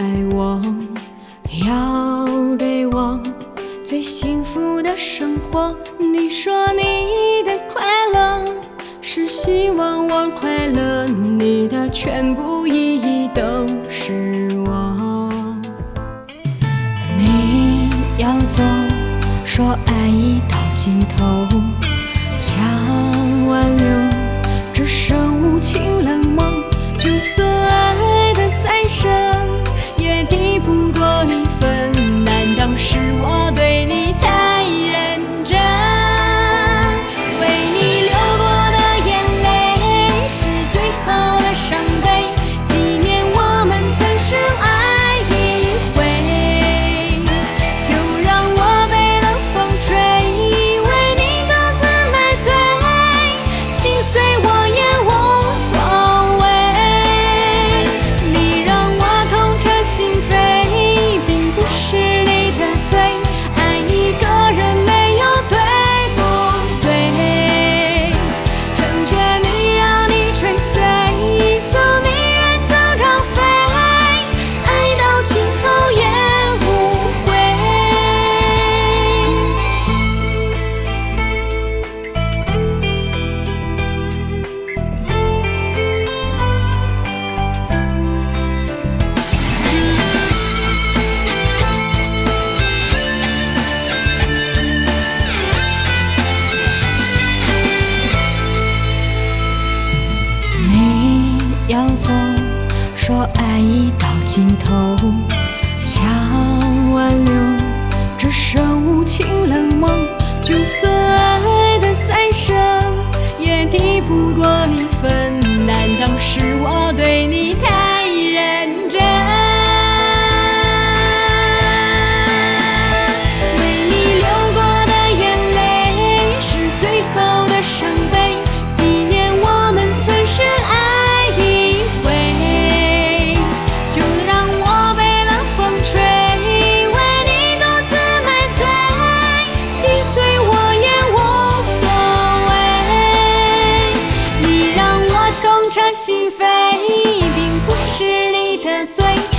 爱我要给我最幸福的生活你说你的快乐是希望我快乐你的全部意义都是我你要走说爱已到尽头想挽留只剩无情冷漠就算爱我爱已到尽头，想挽留，只剩无情冷漠。就算爱的再深，也抵不过离分。难道是我对你这心扉并不是你的罪。